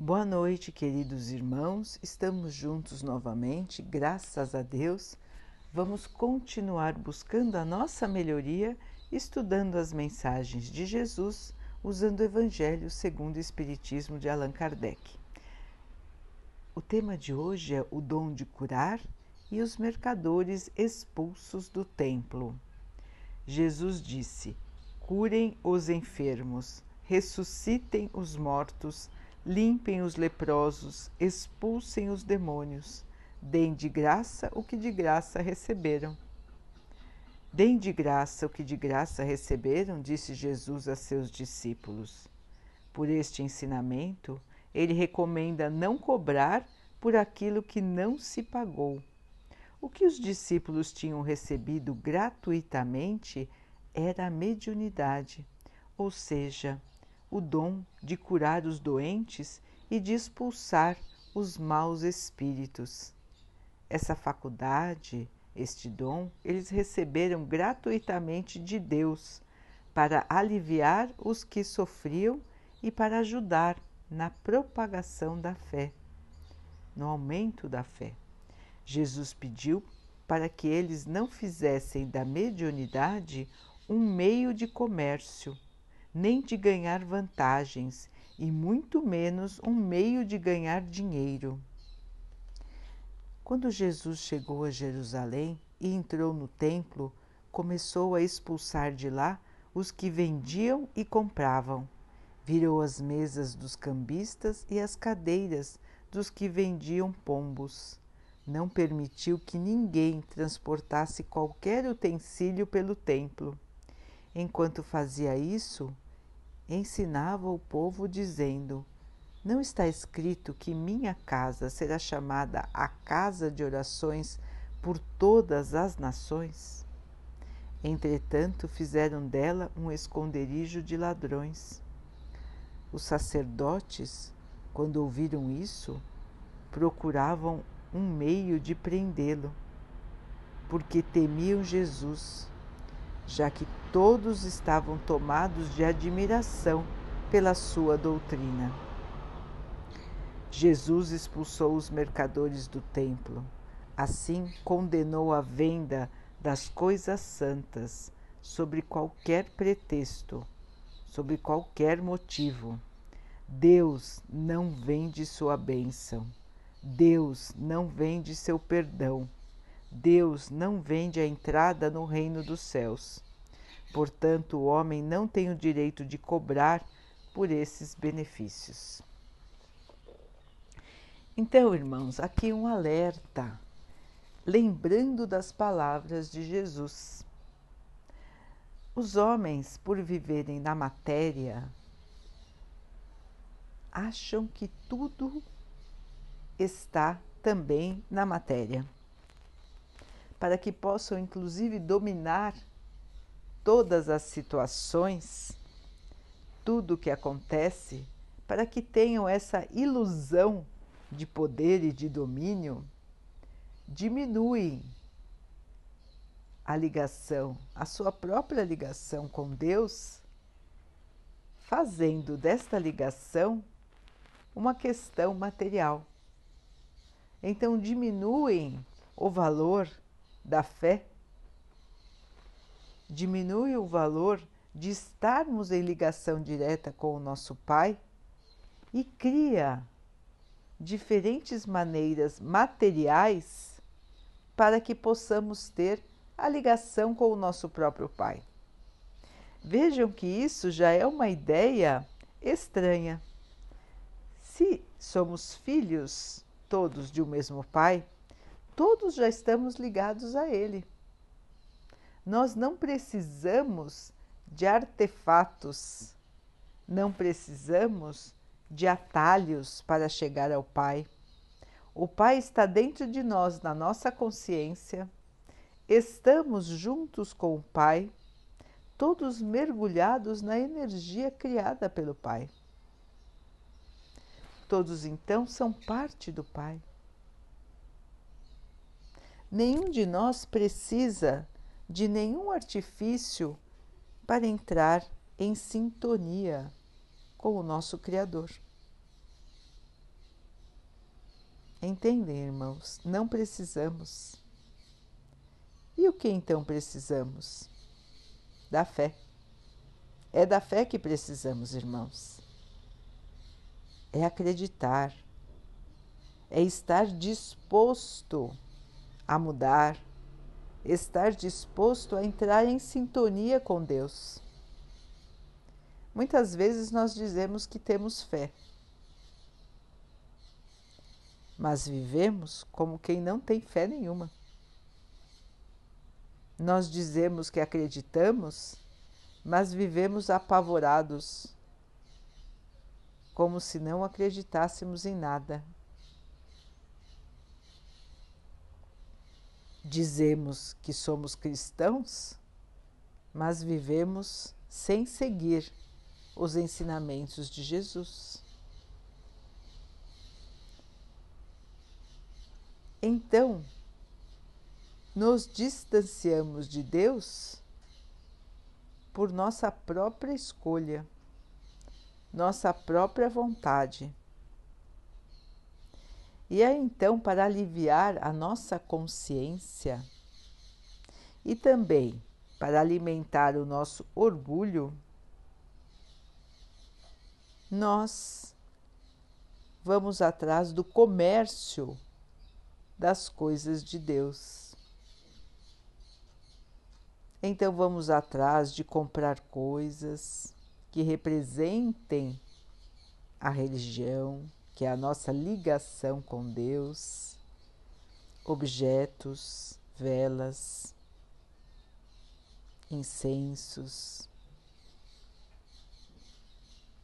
Boa noite, queridos irmãos. Estamos juntos novamente, graças a Deus. Vamos continuar buscando a nossa melhoria, estudando as mensagens de Jesus, usando o Evangelho segundo o Espiritismo de Allan Kardec. O tema de hoje é o dom de curar e os mercadores expulsos do templo. Jesus disse: Curem os enfermos, ressuscitem os mortos, limpem os leprosos, expulsem os demônios, deem de graça o que de graça receberam. Deem de graça o que de graça receberam, disse Jesus a seus discípulos. Por este ensinamento, ele recomenda não cobrar por aquilo que não se pagou. O que os discípulos tinham recebido gratuitamente era a mediunidade, ou seja, o dom de curar os doentes e de expulsar os maus espíritos. Essa faculdade, este dom, eles receberam gratuitamente de Deus para aliviar os que sofriam e para ajudar na propagação da fé, no aumento da fé. Jesus pediu para que eles não fizessem da mediunidade um meio de comércio nem de ganhar vantagens, e muito menos um meio de ganhar dinheiro. Quando Jesus chegou a Jerusalém e entrou no templo, começou a expulsar de lá os que vendiam e compravam. Virou as mesas dos cambistas e as cadeiras dos que vendiam pombos. Não permitiu que ninguém transportasse qualquer utensílio pelo templo. Enquanto fazia isso, ensinava o povo, dizendo: Não está escrito que minha casa será chamada a casa de orações por todas as nações? Entretanto, fizeram dela um esconderijo de ladrões. Os sacerdotes, quando ouviram isso, procuravam um meio de prendê-lo, porque temiam Jesus já que todos estavam tomados de admiração pela sua doutrina. Jesus expulsou os mercadores do templo. Assim, condenou a venda das coisas santas sobre qualquer pretexto, sobre qualquer motivo. Deus não vende sua bênção. Deus não vende seu perdão Deus não vende a entrada no reino dos céus. Portanto, o homem não tem o direito de cobrar por esses benefícios. Então, irmãos, aqui um alerta, lembrando das palavras de Jesus. Os homens, por viverem na matéria, acham que tudo está também na matéria para que possam, inclusive, dominar todas as situações, tudo o que acontece, para que tenham essa ilusão de poder e de domínio, diminuem a ligação, a sua própria ligação com Deus, fazendo desta ligação uma questão material. Então diminuem o valor da fé, diminui o valor de estarmos em ligação direta com o nosso Pai e cria diferentes maneiras materiais para que possamos ter a ligação com o nosso próprio Pai. Vejam que isso já é uma ideia estranha. Se somos filhos todos de um mesmo Pai, todos já estamos ligados a Ele. Nós não precisamos de artefatos, não precisamos de atalhos para chegar ao Pai. O Pai está dentro de nós, na nossa consciência. Estamos juntos com o Pai, todos mergulhados na energia criada pelo Pai. Todos então são parte do Pai. Nenhum de nós precisa de nenhum artifício para entrar em sintonia com o nosso Criador. Entendem, irmãos? Não precisamos. E o que então precisamos? Da fé. É da fé que precisamos, irmãos. É acreditar, é estar disposto a mudar, estar disposto a entrar em sintonia com Deus. Muitas vezes nós dizemos que temos fé, mas vivemos como quem não tem fé nenhuma. Nós dizemos que acreditamos, mas vivemos apavorados, como se não acreditássemos em nada. Dizemos que somos cristãos, mas vivemos sem seguir os ensinamentos de Jesus. Então, nos distanciamos de Deus por nossa própria escolha, nossa própria vontade. E é então para aliviar a nossa consciência e também para alimentar o nosso orgulho, nós vamos atrás do comércio das coisas de Deus. Então vamos atrás de comprar coisas que representem a religião, que é a nossa ligação com Deus, objetos, velas, incensos.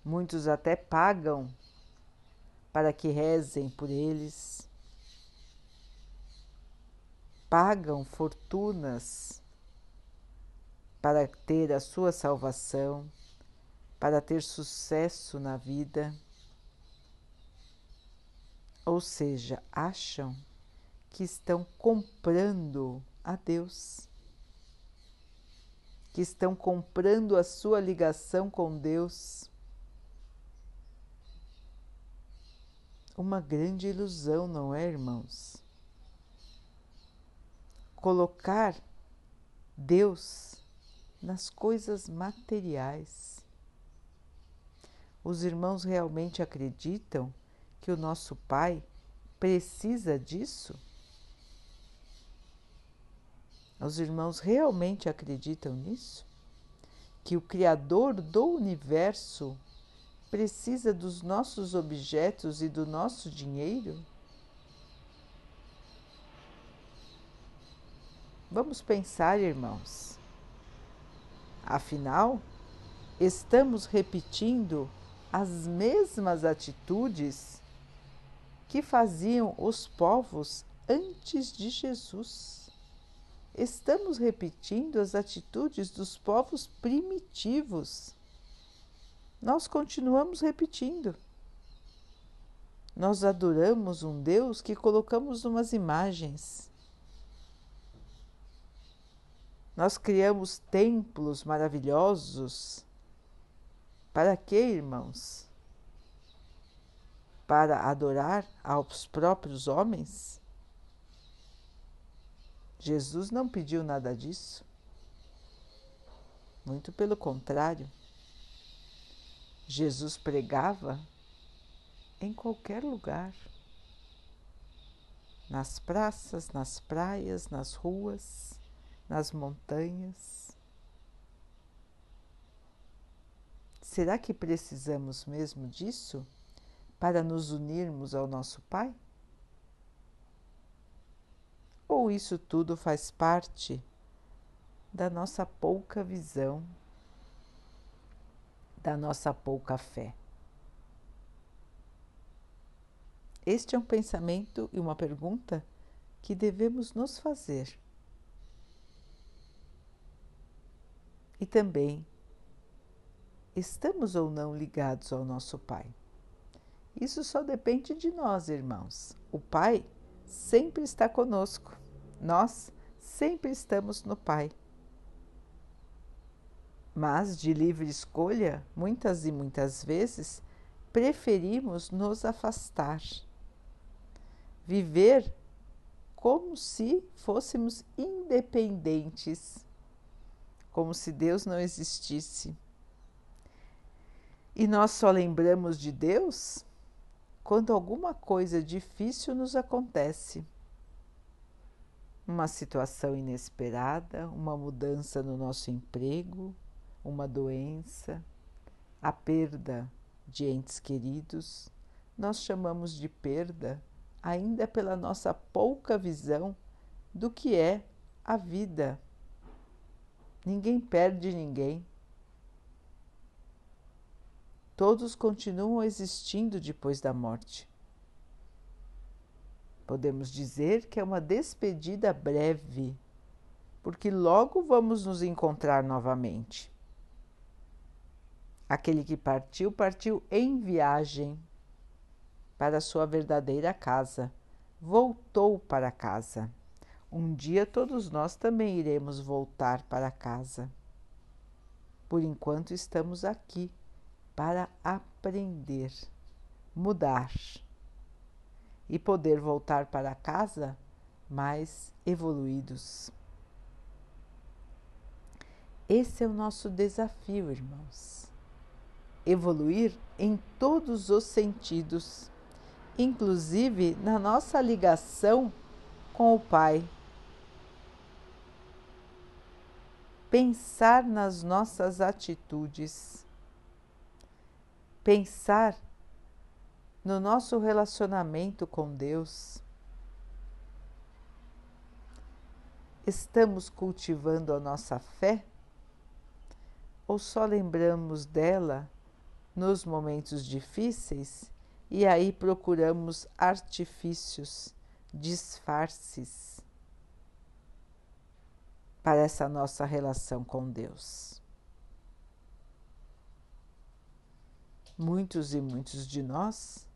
Muitos até pagam para que rezem por eles, pagam fortunas para ter a sua salvação, para ter sucesso na vida ou seja, acham que estão comprando a Deus, que estão comprando a sua ligação com Deus. Uma grande ilusão, não é, irmãos? Colocar Deus nas coisas materiais. Os irmãos realmente acreditam que o nosso Pai precisa disso? Os irmãos realmente acreditam nisso? Que o Criador do universo precisa dos nossos objetos e do nosso dinheiro? Vamos pensar, irmãos. Afinal, estamos repetindo as mesmas atitudes que faziam os povos antes de Jesus. Estamos repetindo as atitudes dos povos primitivos. Nós continuamos repetindo. Nós adoramos um Deus que colocamos umas imagens. Nós criamos templos maravilhosos. Para quê, irmãos? Para adorar aos próprios homens? Jesus não pediu nada disso. Muito pelo contrário. Jesus pregava em qualquer lugar nas praças, nas praias, nas ruas, nas montanhas. Será que precisamos mesmo disso? Para nos unirmos ao nosso Pai? Ou isso tudo faz parte da nossa pouca visão, da nossa pouca fé? Este é um pensamento e uma pergunta que devemos nos fazer. E também, estamos ou não ligados ao nosso Pai? Isso só depende de nós, irmãos. O Pai sempre está conosco. Nós sempre estamos no Pai. Mas, de livre escolha, muitas e muitas vezes preferimos nos afastar. viver como se fôssemos independentes, como se Deus não existisse. E nós só lembramos de Deus quando alguma coisa difícil nos acontece. Uma situação inesperada, uma mudança no nosso emprego, uma doença, a perda de entes queridos, nós chamamos de perda ainda pela nossa pouca visão do que é a vida. Ninguém perde ninguém. Todos continuam existindo depois da morte. Podemos dizer que é uma despedida breve, porque logo vamos nos encontrar novamente. Aquele que partiu, partiu em viagem para sua verdadeira casa, voltou para casa. Um dia todos nós também iremos voltar para casa. Por enquanto estamos aqui para aprender, mudar e poder voltar para casa mais evoluídos. Esse é o nosso desafio, irmãos. Evoluir em todos os sentidos inclusive na nossa ligação com o Pai. Pensar nas nossas atitudes, pensar no nosso relacionamento com Deus. Estamos cultivando a nossa fé ou só lembramos dela nos momentos difíceis e aí procuramos artifícios, disfarces para essa nossa relação com Deus. Muitos e muitos de nós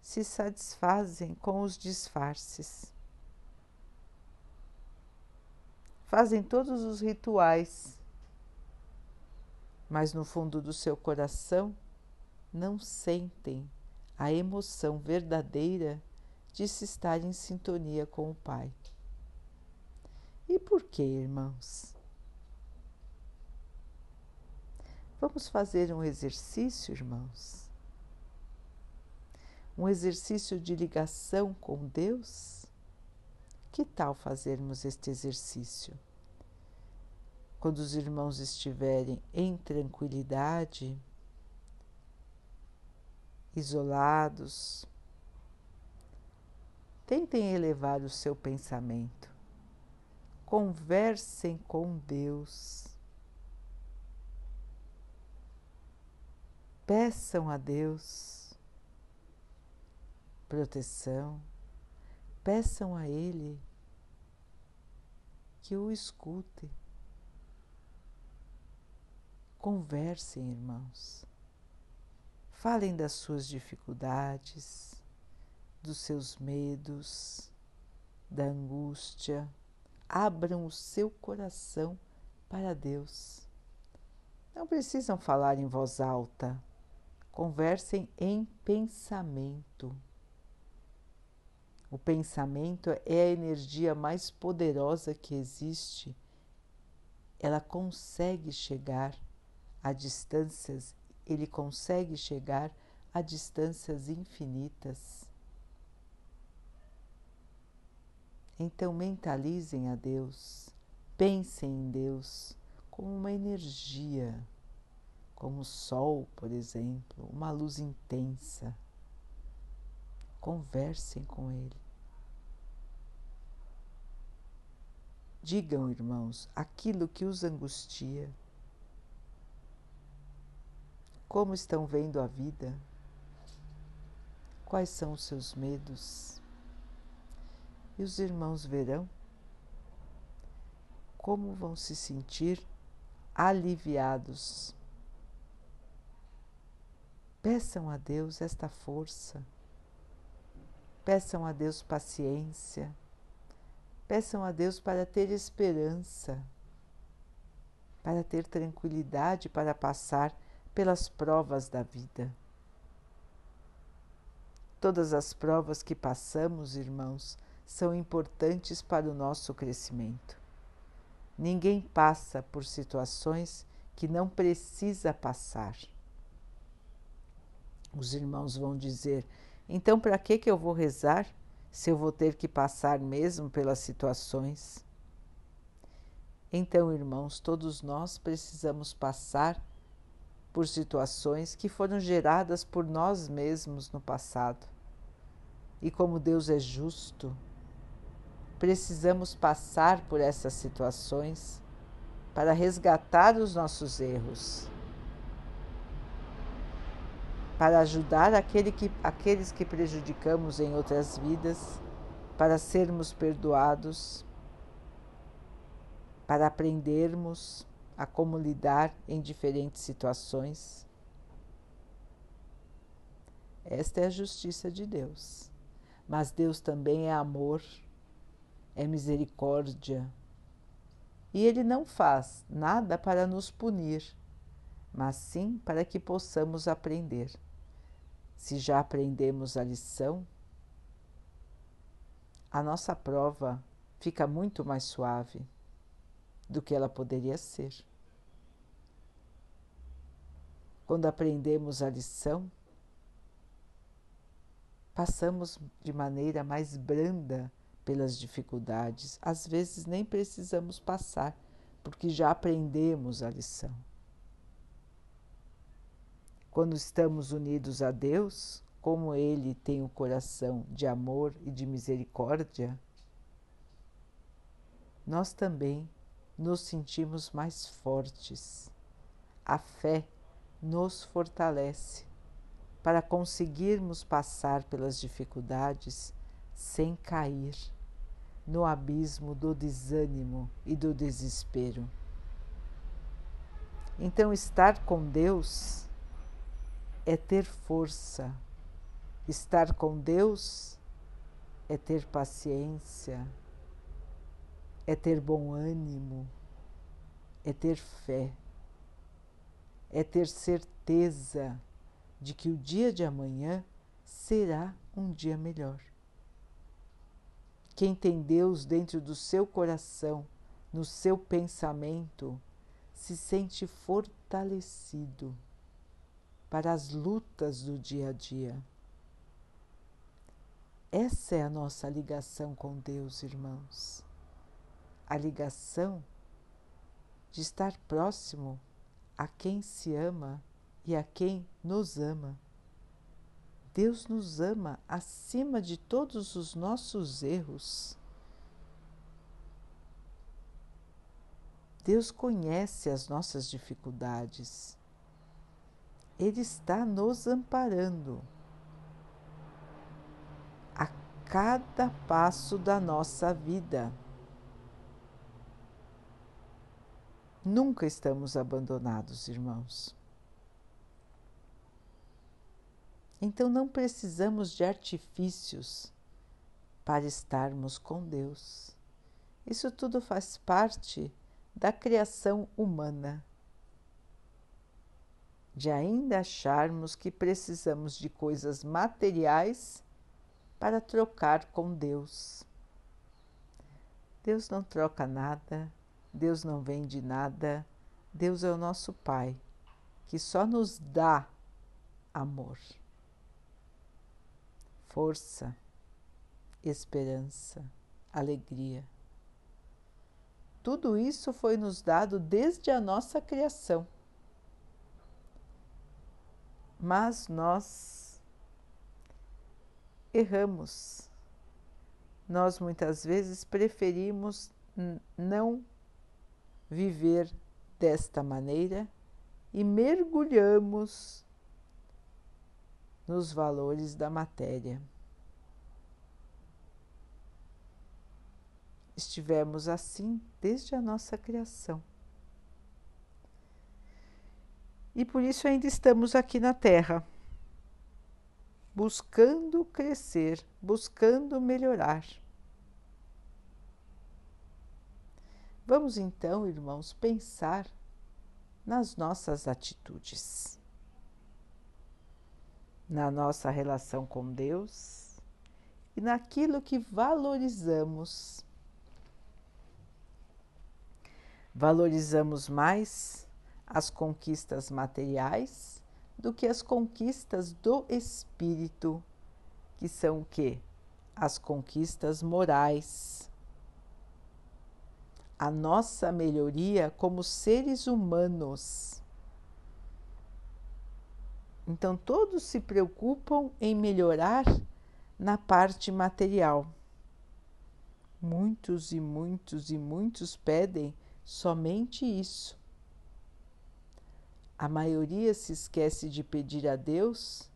se satisfazem com os disfarces. Fazem todos os rituais, mas no fundo do seu coração não sentem a emoção verdadeira de se estar em sintonia com o Pai. E por que, irmãos? Vamos fazer um exercício, irmãos? Um exercício de ligação com Deus? Que tal fazermos este exercício? Quando os irmãos estiverem em tranquilidade, isolados. Tentem elevar o seu pensamento. Conversem com Deus. Peçam a Deus proteção. Peçam a Ele que o escute. Conversem, irmãos. Falem das suas dificuldades, dos seus medos, da angústia. Abram o seu coração para Deus. Não precisam falar em voz alta. Conversem em pensamento. O pensamento é a energia mais poderosa que existe. Ela consegue chegar a distâncias ele consegue chegar a distâncias infinitas. Então mentalizem a Deus, pensem em Deus como uma energia, como o sol, por exemplo, uma luz intensa. Conversem com Ele. Digam, irmãos, aquilo que os angustia como estão vendo a vida? Quais são os seus medos? E os irmãos verão como vão se sentir aliviados. Peçam a Deus esta força, peçam a Deus paciência, peçam a Deus para ter esperança, para ter tranquilidade para passar pelas provas da vida. Todas as provas que passamos, irmãos, são importantes para o nosso crescimento. Ninguém passa por situações que não precisa passar. Os irmãos vão dizer: então, para que, que eu vou rezar se eu vou ter que passar mesmo pelas situações? Então, irmãos, todos nós precisamos passar por situações que foram geradas por nós mesmos no passado. E como Deus é justo, precisamos passar por essas situações para resgatar os nossos erros, para ajudar aquele que, aqueles que prejudicamos em outras vidas, para sermos perdoados para aprendermos a como lidar em diferentes situações. Esta é a justiça de Deus. Mas Deus também é amor, é misericórdia. E Ele não faz nada para nos punir, mas sim para que possamos aprender. Se já aprendemos a lição, a nossa prova fica muito mais suave do que ela poderia ser. Quando aprendemos a lição, passamos de maneira mais branda pelas dificuldades. Às vezes nem precisamos passar, porque já aprendemos a lição. Quando estamos unidos a Deus, como Ele tem o um coração de amor e de misericórdia, nós também nos sentimos mais fortes. A fé nos fortalece para conseguirmos passar pelas dificuldades sem cair no abismo do desânimo e do desespero. Então, estar com Deus é ter força, estar com Deus é ter paciência. É ter bom ânimo, é ter fé, é ter certeza de que o dia de amanhã será um dia melhor. Quem tem Deus dentro do seu coração, no seu pensamento, se sente fortalecido para as lutas do dia a dia. Essa é a nossa ligação com Deus, irmãos a ligação de estar próximo a quem se ama e a quem nos ama. Deus nos ama acima de todos os nossos erros. Deus conhece as nossas dificuldades. Ele está nos amparando a cada passo da nossa vida. Nunca estamos abandonados, irmãos. Então não precisamos de artifícios para estarmos com Deus. Isso tudo faz parte da criação humana. De ainda acharmos que precisamos de coisas materiais para trocar com Deus. Deus não troca nada, Deus não vem de nada, Deus é o nosso Pai, que só nos dá amor, força, esperança, alegria. Tudo isso foi nos dado desde a nossa criação. Mas nós erramos. Nós muitas vezes preferimos não viver desta maneira e mergulhamos nos valores da matéria. Estivemos assim desde a nossa criação. E por isso ainda estamos aqui na Terra, buscando crescer, buscando melhorar. Vamos então, irmãos, pensar nas nossas atitudes. na nossa relação com Deus e naquilo que valorizamos. Valorizamos mais as conquistas materiais do que as conquistas do espírito, que são o quê? As conquistas morais. A nossa melhoria como seres humanos. Então, todos se preocupam em melhorar na parte material. Muitos e muitos e muitos pedem somente isso. A maioria se esquece de pedir a Deus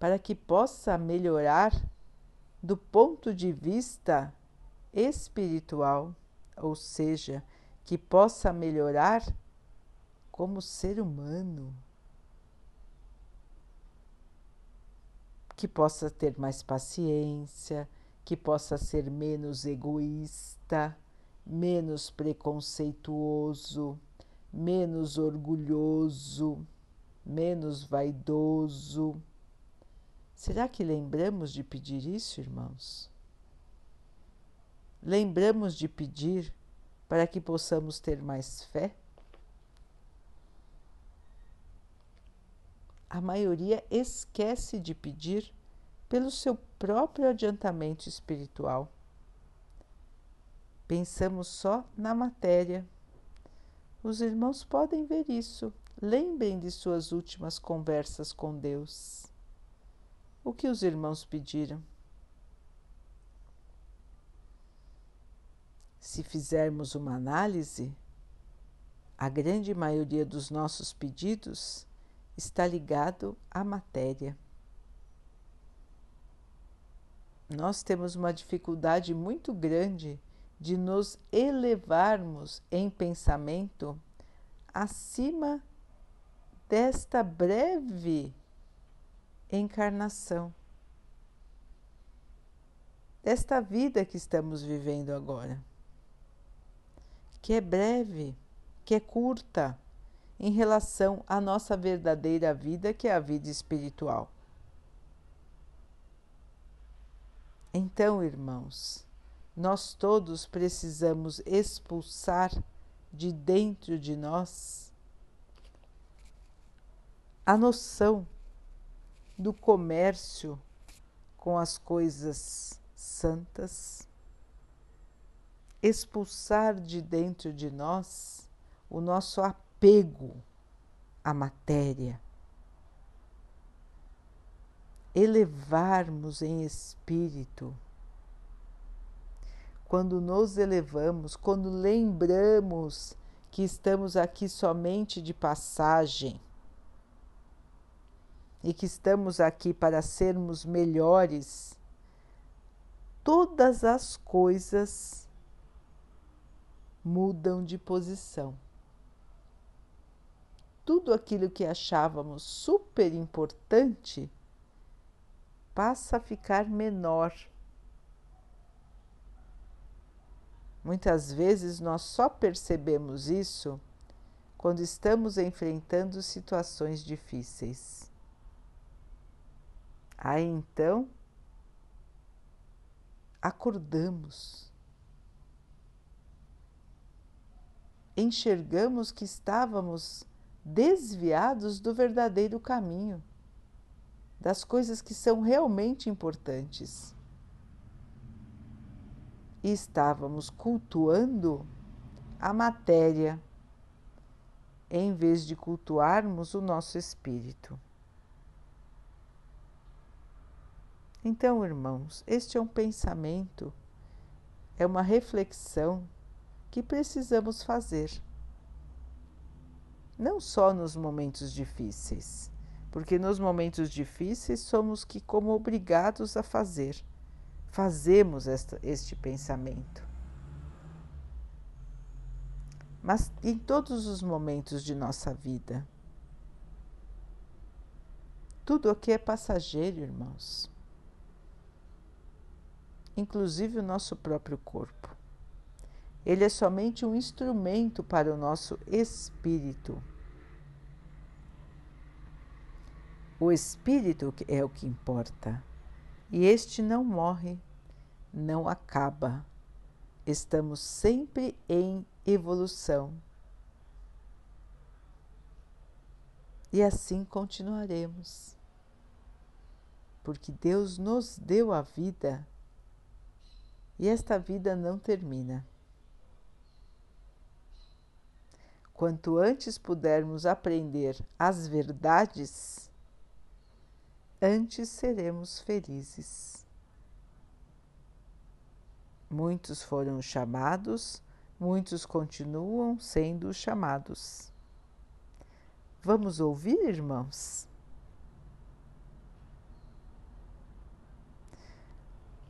para que possa melhorar do ponto de vista espiritual, ou seja, que possa melhorar como ser humano, que possa ter mais paciência, que possa ser menos egoísta, menos preconceituoso menos orgulhoso, menos vaidoso. Será que lembramos de pedir isso, irmãos? Lembramos de pedir para que possamos ter mais fé? A maioria esquece de pedir pelo seu próprio adiantamento espiritual. Pensamos só na matéria os irmãos podem ver isso. Lembrem de suas últimas conversas com Deus. O que os irmãos pediram? Se fizermos uma análise, a grande maioria dos nossos pedidos está ligado à matéria. Nós temos uma dificuldade muito grande de nos elevarmos em pensamento acima desta breve encarnação, desta vida que estamos vivendo agora, que é breve, que é curta em relação à nossa verdadeira vida, que é a vida espiritual. Então, irmãos, nós todos precisamos expulsar de dentro de nós a noção do comércio com as coisas santas, expulsar de dentro de nós o nosso apego à matéria, elevarmos em espírito quando nos elevamos, quando lembramos que estamos aqui somente de passagem e que estamos aqui para sermos melhores, todas as coisas mudam de posição. Tudo aquilo que achávamos super importante passa a ficar menor Muitas vezes nós só percebemos isso quando estamos enfrentando situações difíceis. Aí então, acordamos, enxergamos que estávamos desviados do verdadeiro caminho, das coisas que são realmente importantes e estávamos cultuando a matéria em vez de cultuarmos o nosso espírito. Então, irmãos, este é um pensamento, é uma reflexão que precisamos fazer. Não só nos momentos difíceis, porque nos momentos difíceis somos que como obrigados a fazer fazemos esta, este pensamento. Mas em todos os momentos de nossa vida, tudo aqui é passageiro, irmãos. Inclusive o nosso próprio corpo. Ele é somente um instrumento para o nosso espírito. O espírito é o que importa, e este não morre, não acaba. Estamos sempre em evolução. E assim continuaremos. Porque Deus nos deu a vida e esta vida não termina. Quanto antes pudermos aprender as verdades, antes seremos felizes. Muitos foram chamados, muitos continuam sendo chamados. Vamos ouvir, irmãos?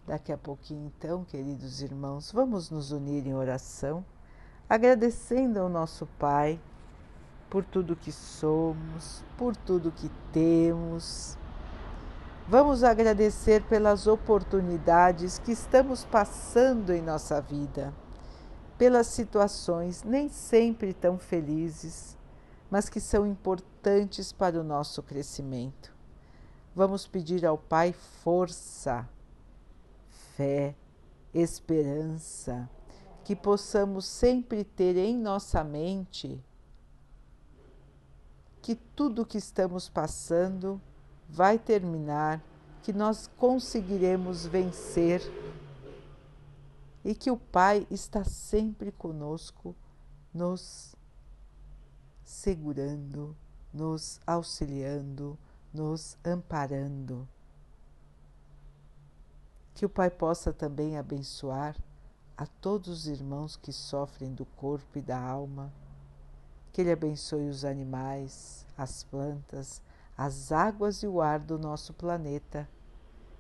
Daqui a pouquinho, então, queridos irmãos, vamos nos unir em oração, agradecendo ao nosso Pai por tudo que somos, por tudo que temos. Vamos agradecer pelas oportunidades que estamos passando em nossa vida, pelas situações nem sempre tão felizes mas que são importantes para o nosso crescimento. Vamos pedir ao Pai força, fé, esperança, que possamos sempre ter em nossa mente que tudo o que estamos passando vai terminar, que nós conseguiremos vencer e que o Pai está sempre conosco, nos segurando, nos auxiliando, nos amparando. Que o Pai possa também abençoar a todos os irmãos que sofrem do corpo e da alma. Que Ele abençoe os animais, as plantas, as águas e o ar do nosso planeta.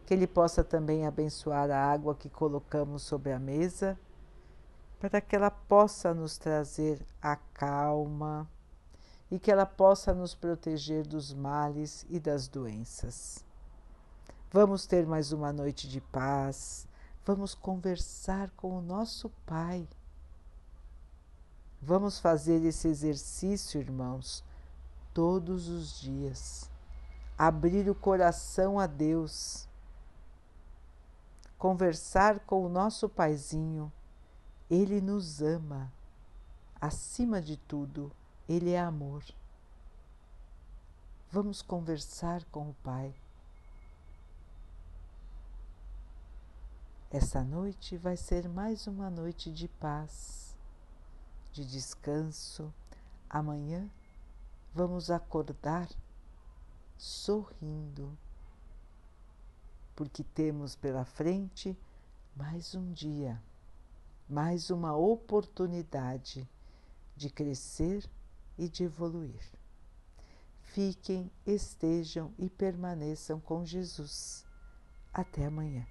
Que Ele possa também abençoar a água que colocamos sobre a mesa, para que ela possa nos trazer a calma, e que ela possa nos proteger dos males e das doenças. Vamos ter mais uma noite de paz, vamos conversar com o nosso Pai. Vamos fazer esse exercício, irmãos, todos os dias. Abrir o coração a Deus. Conversar com o nosso Paizinho. Ele nos ama. Acima de tudo, ele é amor. Vamos conversar com o Pai. Essa noite vai ser mais uma noite de paz, de descanso. Amanhã vamos acordar sorrindo, porque temos pela frente mais um dia, mais uma oportunidade de crescer e de evoluir. Fiquem, estejam e permaneçam com Jesus. Até amanhã.